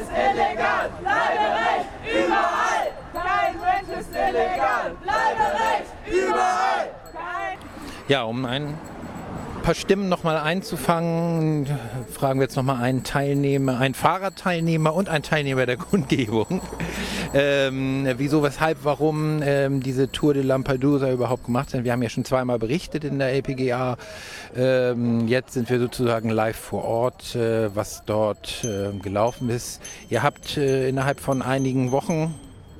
ist illegal, Bleiberecht überall. Kein Mensch ist illegal, Bleiberecht überall. Kein ja, um ein paar Stimmen nochmal einzufangen, fragen wir jetzt nochmal einen Teilnehmer, einen Fahrradteilnehmer und einen Teilnehmer der Kundgebung. Ähm, wieso, weshalb, warum ähm, diese Tour de Lampedusa überhaupt gemacht sind. Wir haben ja schon zweimal berichtet in der LPGA. Ähm, jetzt sind wir sozusagen live vor Ort, äh, was dort äh, gelaufen ist. Ihr habt äh, innerhalb von einigen Wochen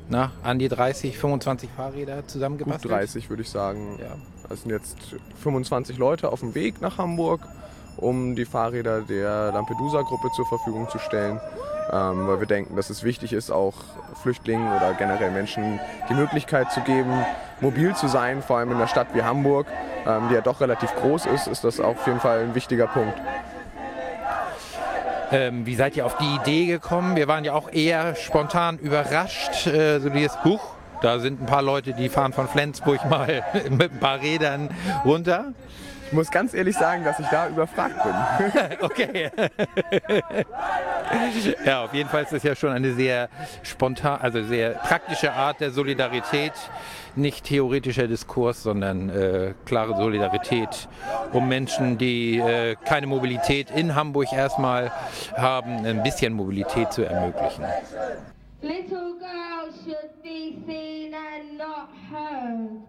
na, an die 30, 25 Fahrräder zusammengebastelt? Gut 30 würde ich sagen. Ja. Es sind jetzt 25 Leute auf dem Weg nach Hamburg, um die Fahrräder der Lampedusa-Gruppe zur Verfügung zu stellen. Ähm, weil wir denken, dass es wichtig ist, auch Flüchtlingen oder generell Menschen die Möglichkeit zu geben, mobil zu sein, vor allem in einer Stadt wie Hamburg, ähm, die ja doch relativ groß ist, ist das auf jeden Fall ein wichtiger Punkt. Ähm, wie seid ihr auf die Idee gekommen? Wir waren ja auch eher spontan überrascht, äh, so dieses Buch. Da sind ein paar Leute, die fahren von Flensburg mal mit ein paar Rädern runter. Ich muss ganz ehrlich sagen, dass ich da überfragt bin. okay. ja, auf jeden Fall ist das ja schon eine sehr spontan, also sehr praktische Art der Solidarität. Nicht theoretischer Diskurs, sondern äh, klare Solidarität, um Menschen, die äh, keine Mobilität in Hamburg erstmal haben, ein bisschen Mobilität zu ermöglichen. Little girls should be seen and not heard.